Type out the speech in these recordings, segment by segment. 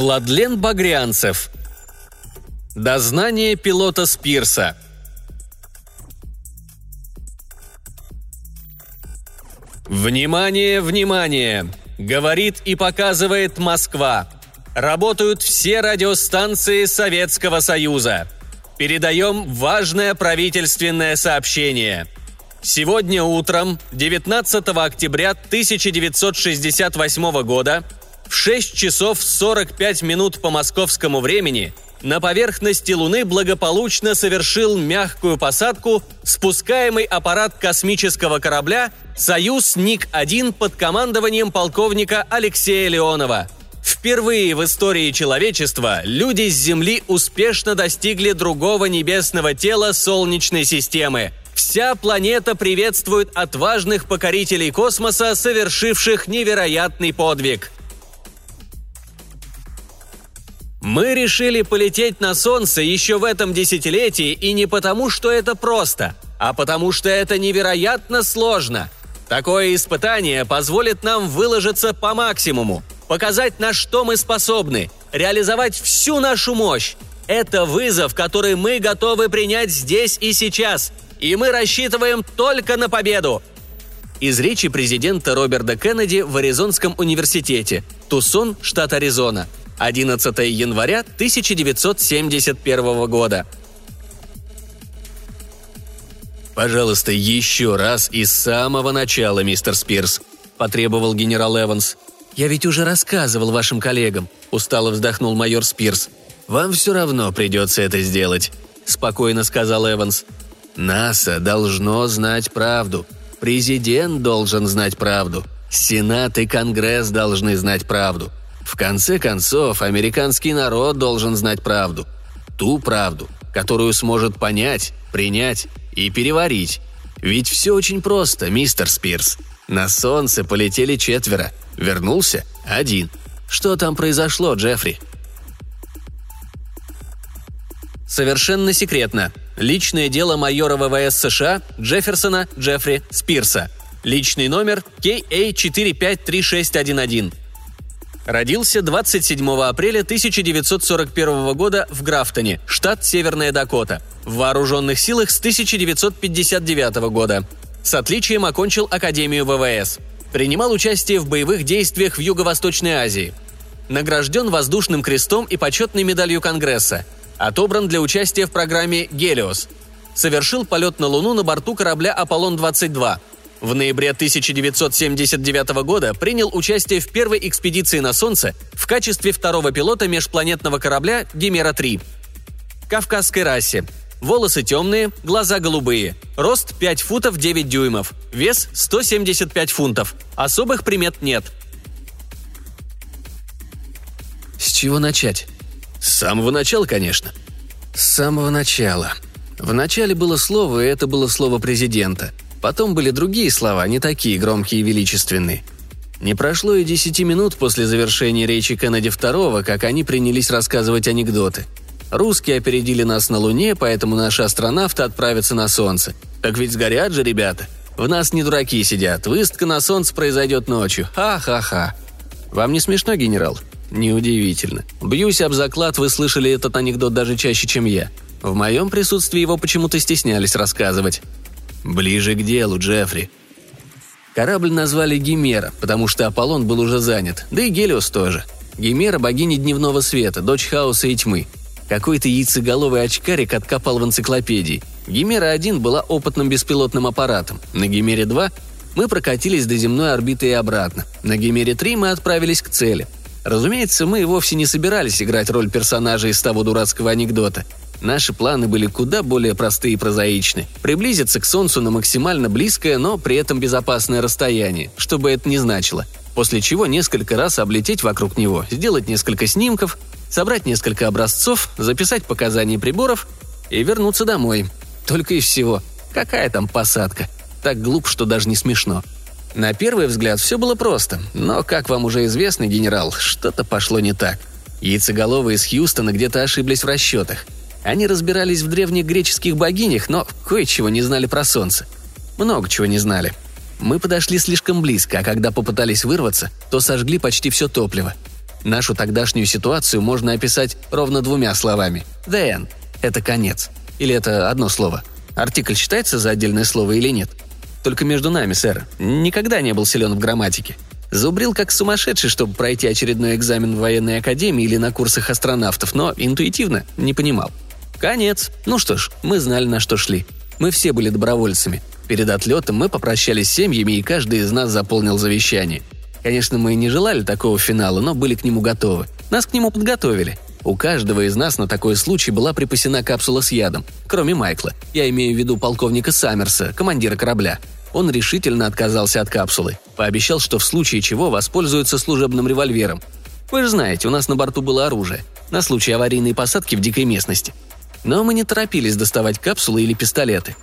Владлен Багрянцев. Дознание пилота Спирса. Внимание, внимание! Говорит и показывает Москва. Работают все радиостанции Советского Союза. Передаем важное правительственное сообщение. Сегодня утром, 19 октября 1968 года, в 6 часов 45 минут по московскому времени на поверхности Луны благополучно совершил мягкую посадку спускаемый аппарат космического корабля «Союз НИК-1» под командованием полковника Алексея Леонова. Впервые в истории человечества люди с Земли успешно достигли другого небесного тела Солнечной системы. Вся планета приветствует отважных покорителей космоса, совершивших невероятный подвиг – Мы решили полететь на Солнце еще в этом десятилетии и не потому, что это просто, а потому что это невероятно сложно. Такое испытание позволит нам выложиться по максимуму, показать, на что мы способны, реализовать всю нашу мощь. Это вызов, который мы готовы принять здесь и сейчас, и мы рассчитываем только на победу. Из речи президента Роберта Кеннеди в Аризонском университете, Тусон, штат Аризона – 11 января 1971 года. «Пожалуйста, еще раз и с самого начала, мистер Спирс», – потребовал генерал Эванс. «Я ведь уже рассказывал вашим коллегам», – устало вздохнул майор Спирс. «Вам все равно придется это сделать», – спокойно сказал Эванс. «НАСА должно знать правду. Президент должен знать правду. Сенат и Конгресс должны знать правду. В конце концов, американский народ должен знать правду. Ту правду, которую сможет понять, принять и переварить. Ведь все очень просто, мистер Спирс. На солнце полетели четверо, вернулся один. Что там произошло, Джеффри? Совершенно секретно. Личное дело майора ВВС США Джефферсона Джеффри Спирса. Личный номер KA453611. Родился 27 апреля 1941 года в Графтоне, штат Северная Дакота. В вооруженных силах с 1959 года. С отличием окончил Академию ВВС. Принимал участие в боевых действиях в Юго-Восточной Азии. Награжден воздушным крестом и почетной медалью Конгресса. Отобран для участия в программе «Гелиос». Совершил полет на Луну на борту корабля «Аполлон-22», в ноябре 1979 года принял участие в первой экспедиции на Солнце в качестве второго пилота межпланетного корабля «Гемера-3». Кавказской расе. Волосы темные, глаза голубые. Рост 5 футов 9 дюймов. Вес 175 фунтов. Особых примет нет. С чего начать? С самого начала, конечно. С самого начала. В начале было слово, и это было слово президента – Потом были другие слова, не такие громкие и величественные. Не прошло и десяти минут после завершения речи Кеннеди II, как они принялись рассказывать анекдоты. Русские опередили нас на Луне, поэтому наши астронавты отправятся на Солнце. Так ведь сгорят же ребята. В нас не дураки сидят. Выставка на Солнце произойдет ночью. Ха-ха-ха. Вам не смешно, генерал? Неудивительно. Бьюсь об заклад, вы слышали этот анекдот даже чаще, чем я. В моем присутствии его почему-то стеснялись рассказывать. «Ближе к делу, Джеффри». Корабль назвали Гимера, потому что Аполлон был уже занят, да и Гелиос тоже. Гимера – богиня дневного света, дочь хаоса и тьмы. Какой-то яйцеголовый очкарик откопал в энциклопедии. Гимера-1 была опытным беспилотным аппаратом. На Гимере-2 мы прокатились до земной орбиты и обратно. На Гимере-3 мы отправились к цели. Разумеется, мы вовсе не собирались играть роль персонажа из того дурацкого анекдота – Наши планы были куда более простые и прозаичны. Приблизиться к Солнцу на максимально близкое, но при этом безопасное расстояние, что бы это ни значило. После чего несколько раз облететь вокруг него, сделать несколько снимков, собрать несколько образцов, записать показания приборов и вернуться домой. Только и всего. Какая там посадка? Так глуп, что даже не смешно. На первый взгляд все было просто, но, как вам уже известно, генерал, что-то пошло не так. Яйцеголовые из Хьюстона где-то ошиблись в расчетах – они разбирались в древних греческих богинях, но кое-чего не знали про солнце. Много чего не знали. Мы подошли слишком близко, а когда попытались вырваться, то сожгли почти все топливо. Нашу тогдашнюю ситуацию можно описать ровно двумя словами. «The end» — это конец. Или это одно слово. Артикль считается за отдельное слово или нет? Только между нами, сэр. Никогда не был силен в грамматике. Зубрил как сумасшедший, чтобы пройти очередной экзамен в военной академии или на курсах астронавтов, но интуитивно не понимал. Конец. Ну что ж, мы знали, на что шли. Мы все были добровольцами. Перед отлетом мы попрощались с семьями, и каждый из нас заполнил завещание – Конечно, мы не желали такого финала, но были к нему готовы. Нас к нему подготовили. У каждого из нас на такой случай была припасена капсула с ядом, кроме Майкла. Я имею в виду полковника Саммерса, командира корабля. Он решительно отказался от капсулы. Пообещал, что в случае чего воспользуется служебным револьвером. Вы же знаете, у нас на борту было оружие. На случай аварийной посадки в дикой местности. Но мы не торопились доставать капсулы или пистолеты.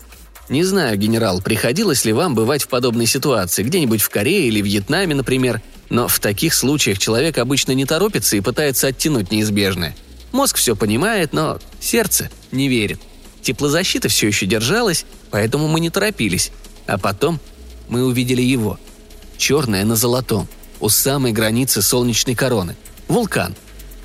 Не знаю, генерал, приходилось ли вам бывать в подобной ситуации, где-нибудь в Корее или Вьетнаме, например, но в таких случаях человек обычно не торопится и пытается оттянуть неизбежное. Мозг все понимает, но сердце не верит. Теплозащита все еще держалась, поэтому мы не торопились. А потом мы увидели его. Черное на золотом, у самой границы солнечной короны. Вулкан.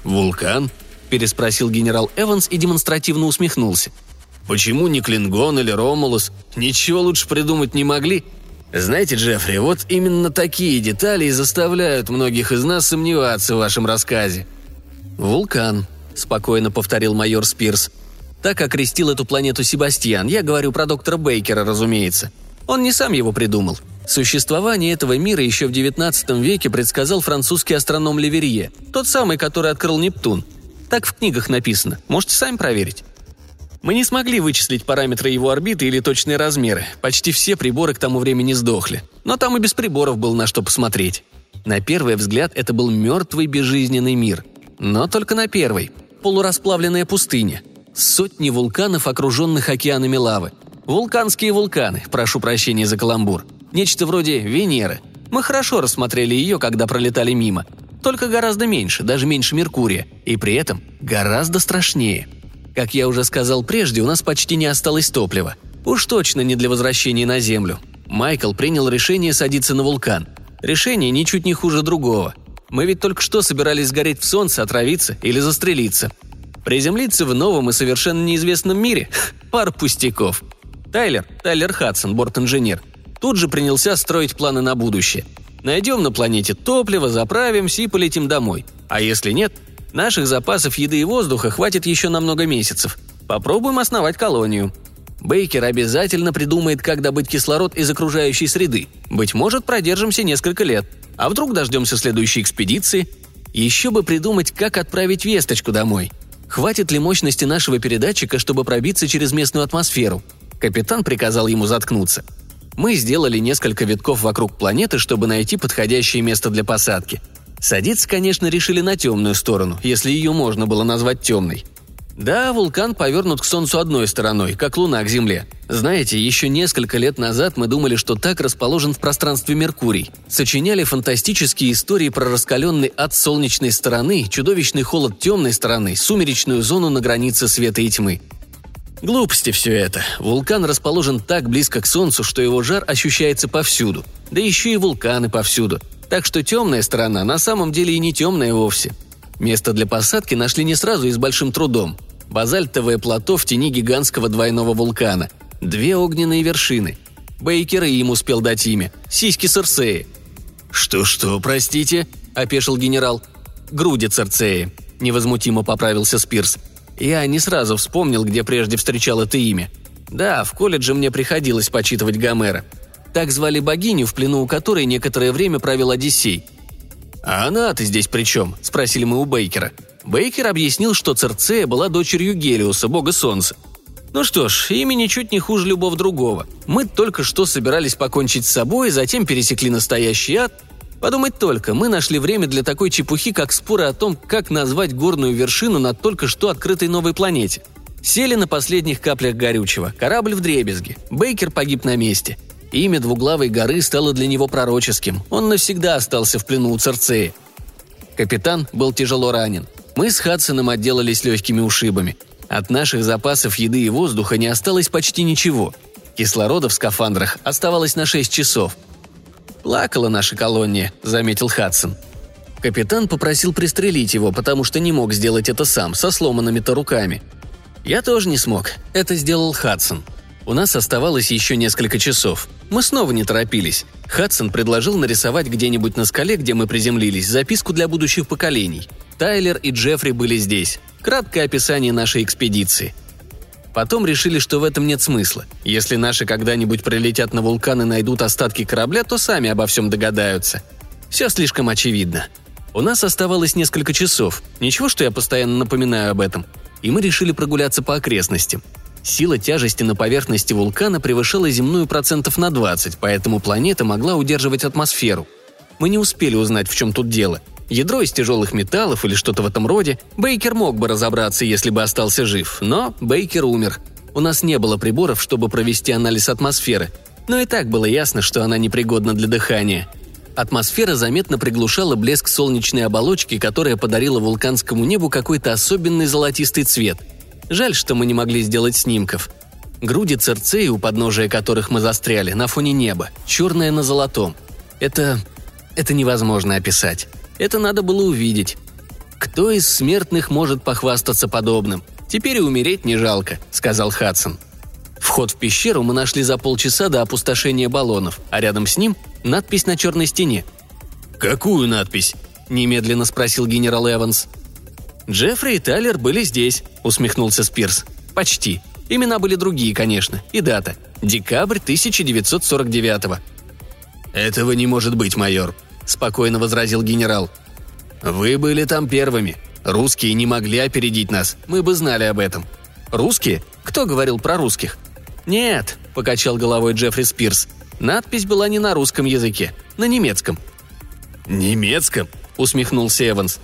«Вулкан?» – переспросил генерал Эванс и демонстративно усмехнулся – Почему не Клингон или Ромулус? Ничего лучше придумать не могли? Знаете, Джеффри, вот именно такие детали и заставляют многих из нас сомневаться в вашем рассказе. «Вулкан», — спокойно повторил майор Спирс. «Так окрестил эту планету Себастьян. Я говорю про доктора Бейкера, разумеется. Он не сам его придумал. Существование этого мира еще в XIX веке предсказал французский астроном Леверье, тот самый, который открыл Нептун. Так в книгах написано. Можете сами проверить. Мы не смогли вычислить параметры его орбиты или точные размеры. Почти все приборы к тому времени сдохли. Но там и без приборов было на что посмотреть. На первый взгляд это был мертвый безжизненный мир. Но только на первый. Полурасплавленная пустыня. Сотни вулканов, окруженных океанами лавы. Вулканские вулканы, прошу прощения за каламбур. Нечто вроде Венеры. Мы хорошо рассмотрели ее, когда пролетали мимо. Только гораздо меньше, даже меньше Меркурия. И при этом гораздо страшнее – как я уже сказал прежде, у нас почти не осталось топлива. Уж точно не для возвращения на Землю. Майкл принял решение садиться на вулкан. Решение ничуть не хуже другого. Мы ведь только что собирались сгореть в солнце, отравиться или застрелиться. Приземлиться в новом и совершенно неизвестном мире? Пар пустяков. Тайлер, Тайлер Хадсон, борт-инженер, тут же принялся строить планы на будущее. Найдем на планете топливо, заправимся и полетим домой. А если нет, Наших запасов еды и воздуха хватит еще на много месяцев. Попробуем основать колонию. Бейкер обязательно придумает, как добыть кислород из окружающей среды. Быть может, продержимся несколько лет. А вдруг дождемся следующей экспедиции? Еще бы придумать, как отправить весточку домой. Хватит ли мощности нашего передатчика, чтобы пробиться через местную атмосферу? Капитан приказал ему заткнуться. Мы сделали несколько витков вокруг планеты, чтобы найти подходящее место для посадки – Садиться, конечно, решили на темную сторону, если ее можно было назвать темной. Да, вулкан повернут к Солнцу одной стороной, как Луна к Земле. Знаете, еще несколько лет назад мы думали, что так расположен в пространстве Меркурий. Сочиняли фантастические истории про раскаленный ад солнечной стороны, чудовищный холод темной стороны, сумеречную зону на границе света и тьмы. Глупости все это. Вулкан расположен так близко к Солнцу, что его жар ощущается повсюду. Да еще и вулканы повсюду. Так что темная сторона на самом деле и не темная вовсе. Место для посадки нашли не сразу и с большим трудом. Базальтовое плато в тени гигантского двойного вулкана. Две огненные вершины. Бейкер и им успел дать имя. Сиськи Церцеи. «Что-что, простите?» – опешил генерал. «Груди Церцеи», – невозмутимо поправился Спирс. Я не сразу вспомнил, где прежде встречал это имя. Да, в колледже мне приходилось почитывать Гомера – так звали богиню, в плену у которой некоторое время правил Одиссей. «А она-то здесь при чем?» – спросили мы у Бейкера. Бейкер объяснил, что Церцея была дочерью Гелиуса, бога солнца. Ну что ж, имя ничуть не хуже любого другого. Мы только что собирались покончить с собой, затем пересекли настоящий ад. Подумать только, мы нашли время для такой чепухи, как споры о том, как назвать горную вершину на только что открытой новой планете. Сели на последних каплях горючего, корабль в дребезге. Бейкер погиб на месте – Имя двуглавой горы стало для него пророческим. Он навсегда остался в плену у Церцеи. Капитан был тяжело ранен. Мы с Хадсоном отделались легкими ушибами. От наших запасов еды и воздуха не осталось почти ничего. Кислорода в скафандрах оставалось на 6 часов. «Плакала наша колония», — заметил Хадсон. Капитан попросил пристрелить его, потому что не мог сделать это сам, со сломанными-то руками. Я тоже не смог. Это сделал Хадсон. У нас оставалось еще несколько часов. Мы снова не торопились. Хадсон предложил нарисовать где-нибудь на скале, где мы приземлились, записку для будущих поколений. Тайлер и Джеффри были здесь. Краткое описание нашей экспедиции. Потом решили, что в этом нет смысла. Если наши когда-нибудь прилетят на вулкан и найдут остатки корабля, то сами обо всем догадаются. Все слишком очевидно. У нас оставалось несколько часов. Ничего, что я постоянно напоминаю об этом. И мы решили прогуляться по окрестностям. Сила тяжести на поверхности вулкана превышала земную процентов на 20, поэтому планета могла удерживать атмосферу. Мы не успели узнать, в чем тут дело. Ядро из тяжелых металлов или что-то в этом роде. Бейкер мог бы разобраться, если бы остался жив, но Бейкер умер. У нас не было приборов, чтобы провести анализ атмосферы, но и так было ясно, что она непригодна для дыхания. Атмосфера заметно приглушала блеск солнечной оболочки, которая подарила вулканскому небу какой-то особенный золотистый цвет – Жаль, что мы не могли сделать снимков. Груди церцеи, у подножия которых мы застряли, на фоне неба, черное на золотом. Это... это невозможно описать. Это надо было увидеть. Кто из смертных может похвастаться подобным? Теперь и умереть не жалко», — сказал Хадсон. Вход в пещеру мы нашли за полчаса до опустошения баллонов, а рядом с ним надпись на черной стене. «Какую надпись?» – немедленно спросил генерал Эванс. «Джеффри и Тайлер были здесь», — усмехнулся Спирс. «Почти. Имена были другие, конечно. И дата. Декабрь 1949-го». «Этого не может быть, майор», — спокойно возразил генерал. «Вы были там первыми. Русские не могли опередить нас. Мы бы знали об этом». «Русские? Кто говорил про русских?» «Нет», — покачал головой Джеффри Спирс. «Надпись была не на русском языке, на немецком». «Немецком?» — усмехнулся Эванс.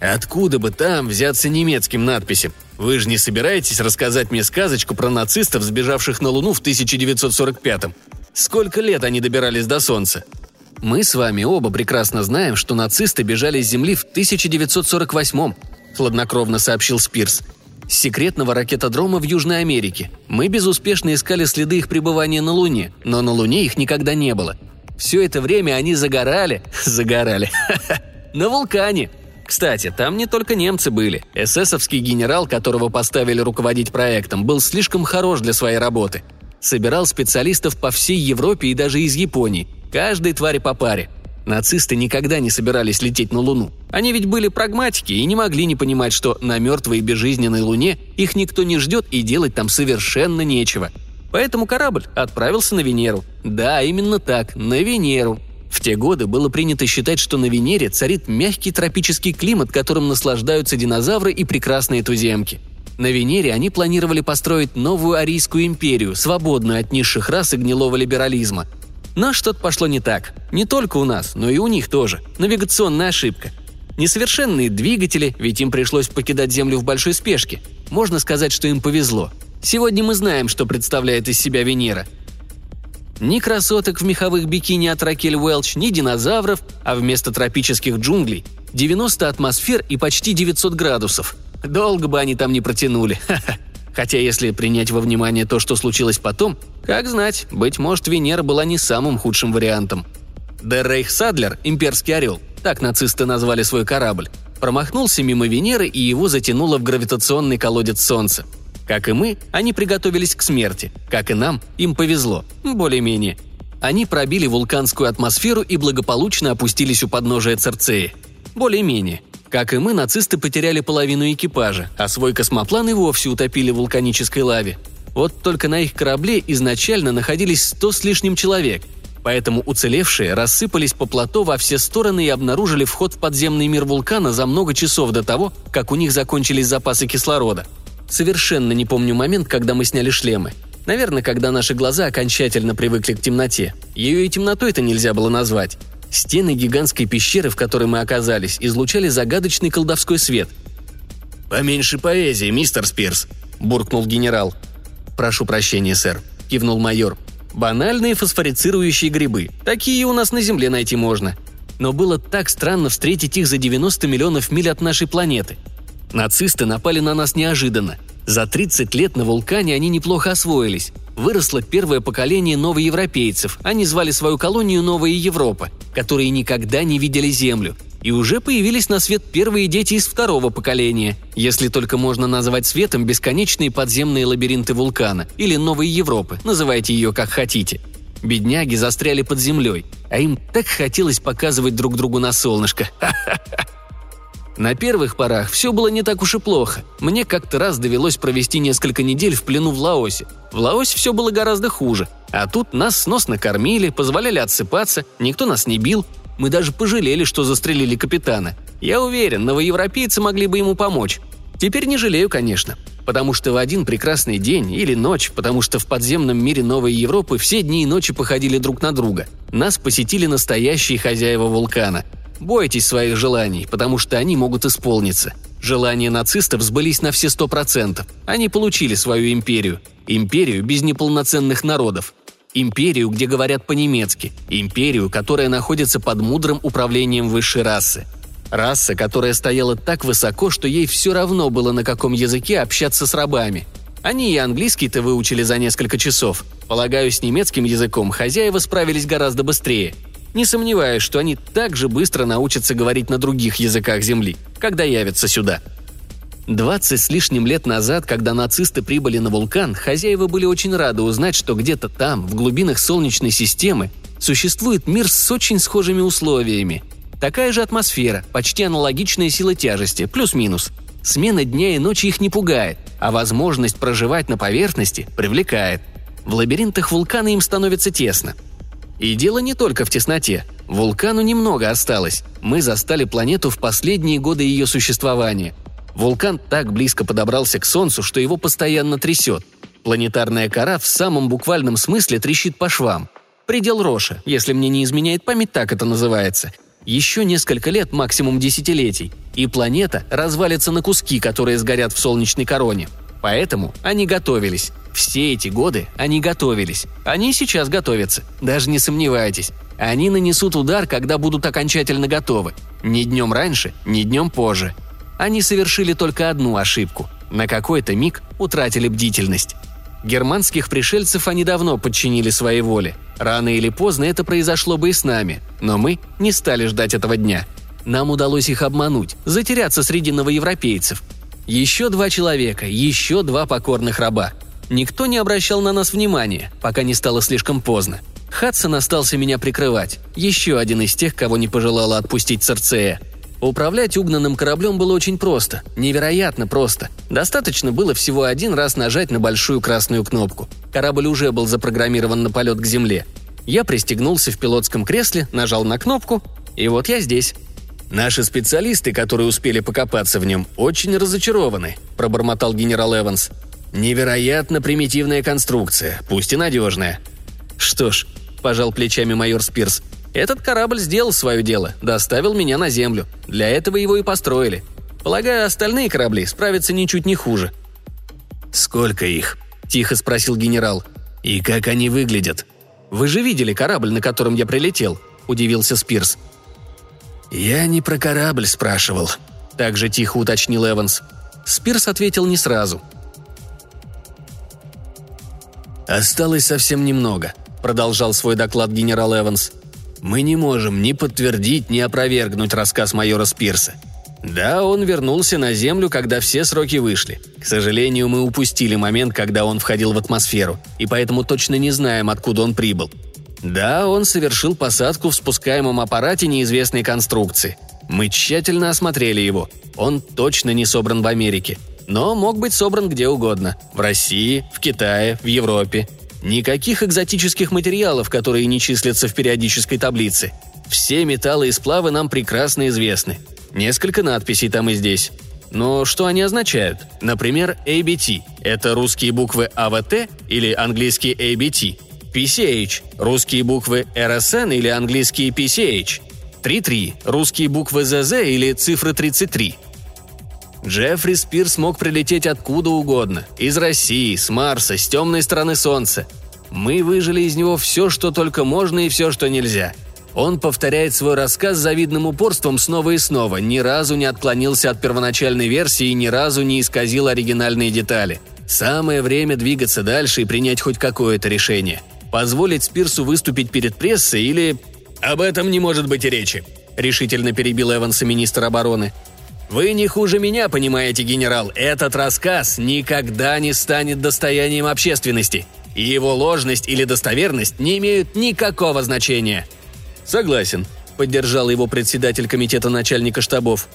Откуда бы там взяться немецким надписям? Вы же не собираетесь рассказать мне сказочку про нацистов, сбежавших на Луну в 1945-м? Сколько лет они добирались до Солнца? Мы с вами оба прекрасно знаем, что нацисты бежали с Земли в 1948-м, хладнокровно сообщил Спирс. Секретного ракетодрома в Южной Америке. Мы безуспешно искали следы их пребывания на Луне, но на Луне их никогда не было. Все это время они загорали, загорали, на вулкане, кстати, там не только немцы были. Эсэсовский генерал, которого поставили руководить проектом, был слишком хорош для своей работы. Собирал специалистов по всей Европе и даже из Японии. Каждой твари по паре. Нацисты никогда не собирались лететь на Луну. Они ведь были прагматики и не могли не понимать, что на мертвой и безжизненной Луне их никто не ждет и делать там совершенно нечего. Поэтому корабль отправился на Венеру. Да, именно так, на Венеру. В те годы было принято считать, что на Венере царит мягкий тропический климат, которым наслаждаются динозавры и прекрасные туземки. На Венере они планировали построить новую Арийскую империю, свободную от низших рас и гнилого либерализма. Но что-то пошло не так. Не только у нас, но и у них тоже. Навигационная ошибка. Несовершенные двигатели, ведь им пришлось покидать Землю в большой спешке. Можно сказать, что им повезло. Сегодня мы знаем, что представляет из себя Венера – ни красоток в меховых бикини от Ракель Уэлч, ни динозавров, а вместо тропических джунглей 90 атмосфер и почти 900 градусов. Долго бы они там не протянули. Хотя если принять во внимание то, что случилось потом, как знать, быть может, Венера была не самым худшим вариантом. Деррейх Садлер, имперский орел, так нацисты назвали свой корабль, промахнулся мимо Венеры и его затянуло в гравитационный колодец Солнца – как и мы, они приготовились к смерти. Как и нам, им повезло. Более-менее. Они пробили вулканскую атмосферу и благополучно опустились у подножия Церцеи. Более-менее. Как и мы, нацисты потеряли половину экипажа, а свой космоплан и вовсе утопили в вулканической лаве. Вот только на их корабле изначально находились сто с лишним человек, поэтому уцелевшие рассыпались по плато во все стороны и обнаружили вход в подземный мир вулкана за много часов до того, как у них закончились запасы кислорода – Совершенно не помню момент, когда мы сняли шлемы. Наверное, когда наши глаза окончательно привыкли к темноте. Ее и темнотой-то нельзя было назвать. Стены гигантской пещеры, в которой мы оказались, излучали загадочный колдовской свет. «Поменьше поэзии, мистер Спирс», – буркнул генерал. «Прошу прощения, сэр», – кивнул майор. «Банальные фосфорицирующие грибы. Такие у нас на Земле найти можно. Но было так странно встретить их за 90 миллионов миль от нашей планеты – Нацисты напали на нас неожиданно. За 30 лет на вулкане они неплохо освоились. Выросло первое поколение новоевропейцев. Они звали свою колонию Новая Европа, которые никогда не видели Землю. и уже появились на свет первые дети из второго поколения, если только можно назвать светом бесконечные подземные лабиринты вулкана или Новой Европы, называйте ее как хотите. Бедняги застряли под землей, а им так хотелось показывать друг другу на солнышко. На первых порах все было не так уж и плохо. Мне как-то раз довелось провести несколько недель в плену в Лаосе. В Лаосе все было гораздо хуже. А тут нас сносно кормили, позволяли отсыпаться, никто нас не бил, мы даже пожалели, что застрелили капитана. Я уверен, новоевропейцы могли бы ему помочь. Теперь не жалею, конечно. Потому что в один прекрасный день или ночь, потому что в подземном мире Новой Европы все дни и ночи походили друг на друга. Нас посетили настоящие хозяева вулкана. Бойтесь своих желаний, потому что они могут исполниться. Желания нацистов сбылись на все сто процентов. Они получили свою империю. Империю без неполноценных народов – Империю, где говорят по-немецки. Империю, которая находится под мудрым управлением высшей расы. Раса, которая стояла так высоко, что ей все равно было на каком языке общаться с рабами. Они и английский-то выучили за несколько часов. Полагаю, с немецким языком хозяева справились гораздо быстрее. Не сомневаюсь, что они так же быстро научатся говорить на других языках Земли, когда явятся сюда. Двадцать с лишним лет назад, когда нацисты прибыли на вулкан, хозяева были очень рады узнать, что где-то там, в глубинах Солнечной системы, существует мир с очень схожими условиями. Такая же атмосфера, почти аналогичная сила тяжести, плюс-минус. Смена дня и ночи их не пугает, а возможность проживать на поверхности привлекает. В лабиринтах вулкана им становится тесно. И дело не только в тесноте. Вулкану немного осталось. Мы застали планету в последние годы ее существования – Вулкан так близко подобрался к Солнцу, что его постоянно трясет. Планетарная кора в самом буквальном смысле трещит по швам. Предел Роша, если мне не изменяет память, так это называется. Еще несколько лет, максимум десятилетий, и планета развалится на куски, которые сгорят в солнечной короне. Поэтому они готовились. Все эти годы они готовились. Они сейчас готовятся. Даже не сомневайтесь. Они нанесут удар, когда будут окончательно готовы. Ни днем раньше, ни днем позже – они совершили только одну ошибку. На какой-то миг утратили бдительность. Германских пришельцев они давно подчинили своей воле. Рано или поздно это произошло бы и с нами, но мы не стали ждать этого дня. Нам удалось их обмануть, затеряться среди новоевропейцев. Еще два человека, еще два покорных раба. Никто не обращал на нас внимания, пока не стало слишком поздно. Хадсон остался меня прикрывать. Еще один из тех, кого не пожелала отпустить Церцея. Управлять угнанным кораблем было очень просто, невероятно просто. Достаточно было всего один раз нажать на большую красную кнопку. Корабль уже был запрограммирован на полет к земле. Я пристегнулся в пилотском кресле, нажал на кнопку, и вот я здесь. «Наши специалисты, которые успели покопаться в нем, очень разочарованы», – пробормотал генерал Эванс. «Невероятно примитивная конструкция, пусть и надежная». «Что ж», – пожал плечами майор Спирс, этот корабль сделал свое дело, доставил меня на Землю. Для этого его и построили. Полагаю, остальные корабли справятся ничуть не хуже». «Сколько их?» – тихо спросил генерал. «И как они выглядят?» «Вы же видели корабль, на котором я прилетел?» – удивился Спирс. «Я не про корабль спрашивал», – также тихо уточнил Эванс. Спирс ответил не сразу. «Осталось совсем немного», – продолжал свой доклад генерал Эванс – мы не можем ни подтвердить, ни опровергнуть рассказ майора Спирса. Да, он вернулся на Землю, когда все сроки вышли. К сожалению, мы упустили момент, когда он входил в атмосферу, и поэтому точно не знаем, откуда он прибыл. Да, он совершил посадку в спускаемом аппарате неизвестной конструкции. Мы тщательно осмотрели его. Он точно не собран в Америке. Но мог быть собран где угодно. В России, в Китае, в Европе. Никаких экзотических материалов, которые не числятся в периодической таблице. Все металлы и сплавы нам прекрасно известны. Несколько надписей там и здесь. Но что они означают? Например, ABT – это русские буквы AVT или английский ABT. PCH – русские буквы RSN или английские PCH. 33 – русские буквы ZZ или цифры 33. Джеффри Спирс мог прилететь откуда угодно. Из России, с Марса, с темной стороны Солнца. Мы выжили из него все, что только можно и все, что нельзя. Он повторяет свой рассказ с завидным упорством снова и снова, ни разу не отклонился от первоначальной версии и ни разу не исказил оригинальные детали. Самое время двигаться дальше и принять хоть какое-то решение. Позволить Спирсу выступить перед прессой или... «Об этом не может быть и речи», – решительно перебил Эванса министр обороны. «Вы не хуже меня понимаете, генерал, этот рассказ никогда не станет достоянием общественности, и его ложность или достоверность не имеют никакого значения». «Согласен», – поддержал его председатель комитета начальника штабов.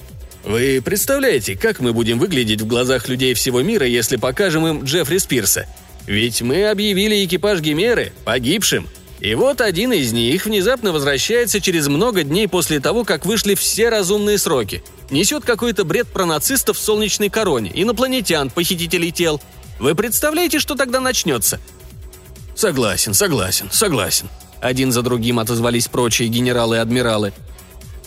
«Вы представляете, как мы будем выглядеть в глазах людей всего мира, если покажем им Джеффри Спирса? Ведь мы объявили экипаж Гимеры погибшим. И вот один из них внезапно возвращается через много дней после того, как вышли все разумные сроки. Несет какой-то бред про нацистов в солнечной короне, инопланетян, похитителей тел. Вы представляете, что тогда начнется? Согласен, согласен, согласен. Один за другим отозвались прочие генералы и адмиралы.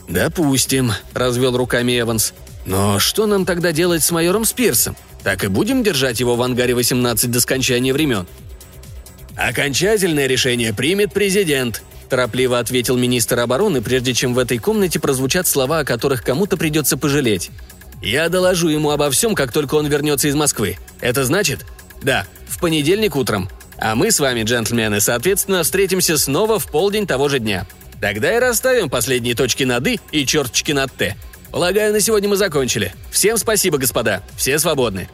«Допустим», — развел руками Эванс. «Но что нам тогда делать с майором Спирсом? Так и будем держать его в ангаре 18 до скончания времен?» «Окончательное решение примет президент», – торопливо ответил министр обороны, прежде чем в этой комнате прозвучат слова, о которых кому-то придется пожалеть. «Я доложу ему обо всем, как только он вернется из Москвы. Это значит?» «Да, в понедельник утром. А мы с вами, джентльмены, соответственно, встретимся снова в полдень того же дня. Тогда и расставим последние точки над «и» и черточки над «т». Полагаю, на сегодня мы закончили. Всем спасибо, господа. Все свободны.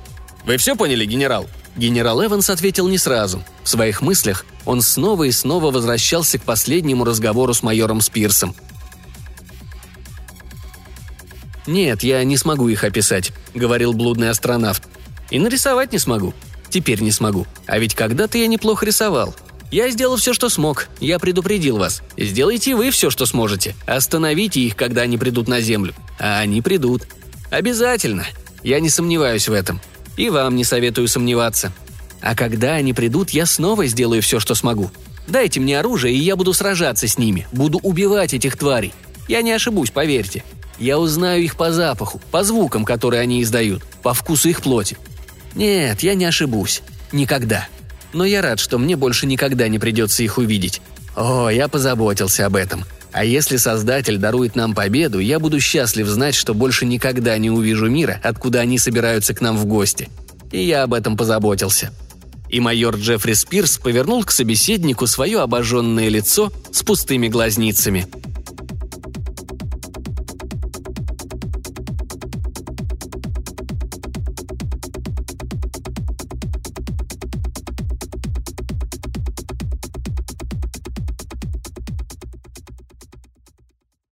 Вы все поняли, генерал?» Генерал Эванс ответил не сразу. В своих мыслях он снова и снова возвращался к последнему разговору с майором Спирсом. «Нет, я не смогу их описать», — говорил блудный астронавт. «И нарисовать не смогу. Теперь не смогу. А ведь когда-то я неплохо рисовал. Я сделал все, что смог. Я предупредил вас. Сделайте вы все, что сможете. Остановите их, когда они придут на Землю. А они придут. Обязательно. Я не сомневаюсь в этом. И вам не советую сомневаться. А когда они придут, я снова сделаю все, что смогу. Дайте мне оружие, и я буду сражаться с ними, буду убивать этих тварей. Я не ошибусь, поверьте. Я узнаю их по запаху, по звукам, которые они издают, по вкусу их плоти. Нет, я не ошибусь. Никогда. Но я рад, что мне больше никогда не придется их увидеть. О, я позаботился об этом. А если Создатель дарует нам победу, я буду счастлив знать, что больше никогда не увижу мира, откуда они собираются к нам в гости. И я об этом позаботился. И майор Джеффри Спирс повернул к собеседнику свое обожженное лицо с пустыми глазницами –